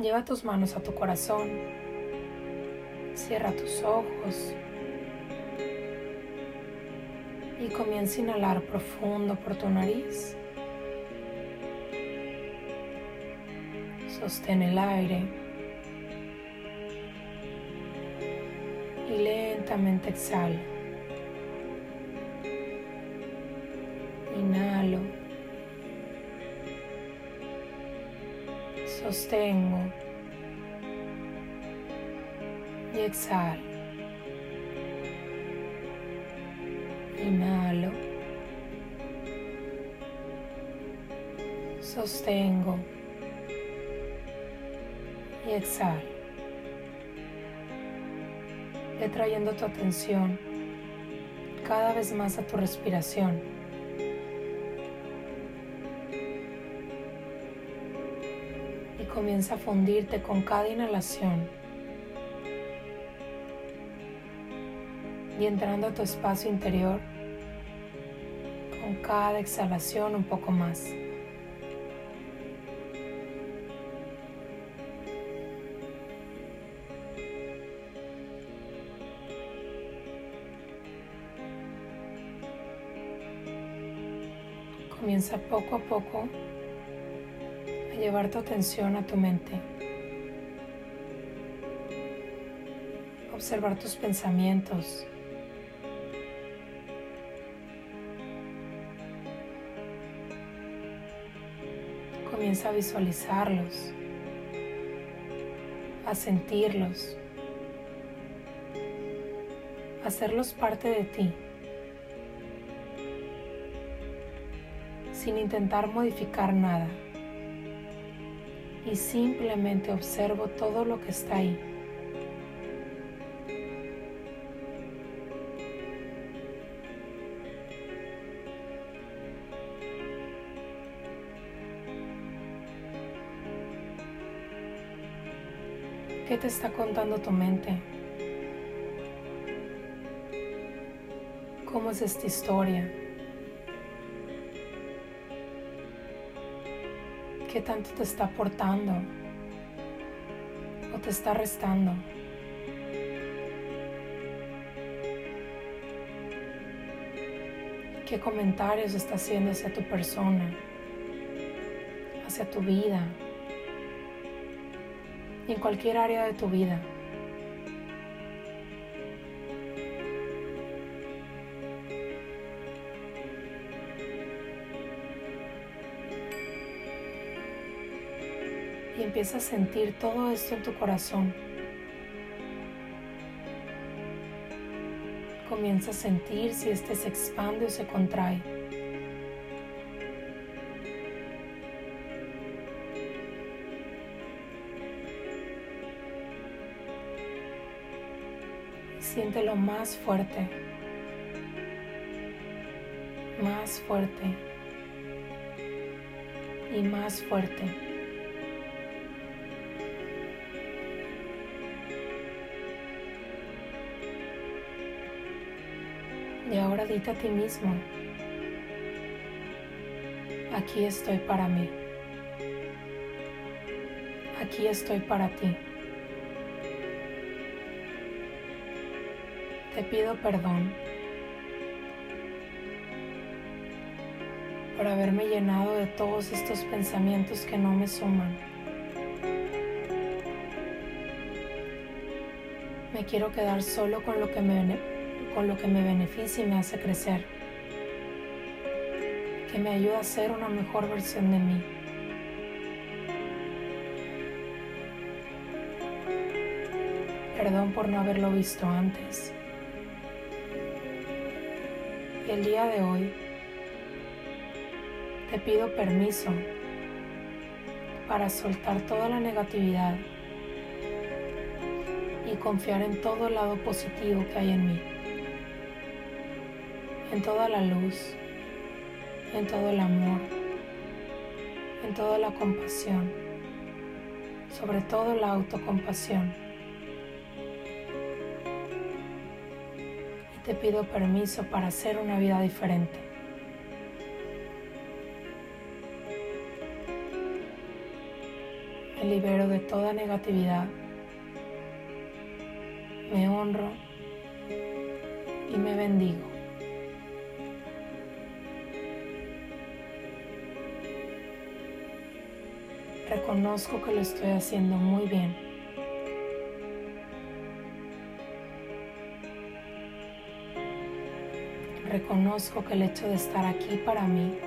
Lleva tus manos a tu corazón. Cierra tus ojos. Y comienza a inhalar profundo por tu nariz. Sostén el aire. Y lentamente exhala. Sostengo. Y exhalo. Inhalo. Sostengo. Y exhalo. Ve trayendo tu atención cada vez más a tu respiración. Comienza a fundirte con cada inhalación. Y entrando a tu espacio interior con cada exhalación un poco más. Comienza poco a poco llevar tu atención a tu mente. Observar tus pensamientos. Comienza a visualizarlos, a sentirlos, a hacerlos parte de ti. sin intentar modificar nada. Y simplemente observo todo lo que está ahí. ¿Qué te está contando tu mente? ¿Cómo es esta historia? ¿Qué tanto te está aportando o te está restando? ¿Qué comentarios está haciendo hacia tu persona, hacia tu vida y en cualquier área de tu vida? Y empieza a sentir todo esto en tu corazón. Comienza a sentir si este se expande o se contrae. Siéntelo más fuerte, más fuerte y más fuerte. Y ahora dite a ti mismo, aquí estoy para mí, aquí estoy para ti. Te pido perdón por haberme llenado de todos estos pensamientos que no me suman. Me quiero quedar solo con lo que me con lo que me beneficia y me hace crecer, que me ayuda a ser una mejor versión de mí. Perdón por no haberlo visto antes. Y el día de hoy te pido permiso para soltar toda la negatividad y confiar en todo el lado positivo que hay en mí en toda la luz, en todo el amor, en toda la compasión, sobre todo la autocompasión. Y te pido permiso para hacer una vida diferente. Me libero de toda negatividad. Me honro y me bendigo. Reconozco que lo estoy haciendo muy bien. Reconozco que el hecho de estar aquí para mí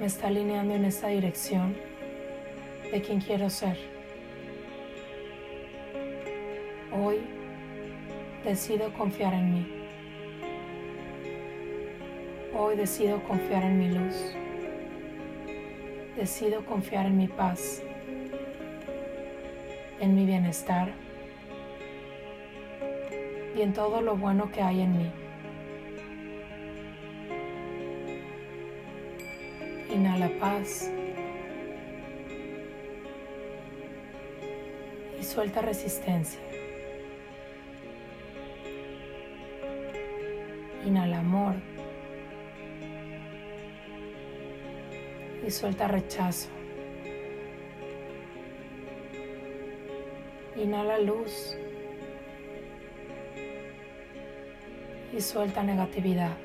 me está alineando en esta dirección de quien quiero ser. Hoy decido confiar en mí. Hoy decido confiar en mi luz. Decido confiar en mi paz, en mi bienestar y en todo lo bueno que hay en mí. Inhala paz. Y suelta resistencia. Inhala amor. Y suelta rechazo. Inhala luz. Y suelta negatividad.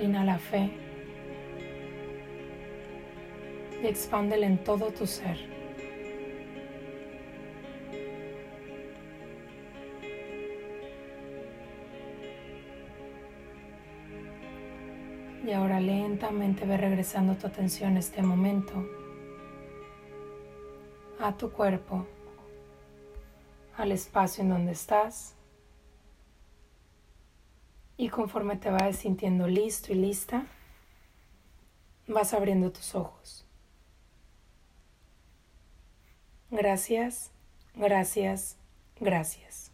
Inhala fe y expándela en todo tu ser. Y ahora lentamente ve regresando tu atención a este momento, a tu cuerpo, al espacio en donde estás. Y conforme te vayas sintiendo listo y lista, vas abriendo tus ojos. Gracias, gracias, gracias.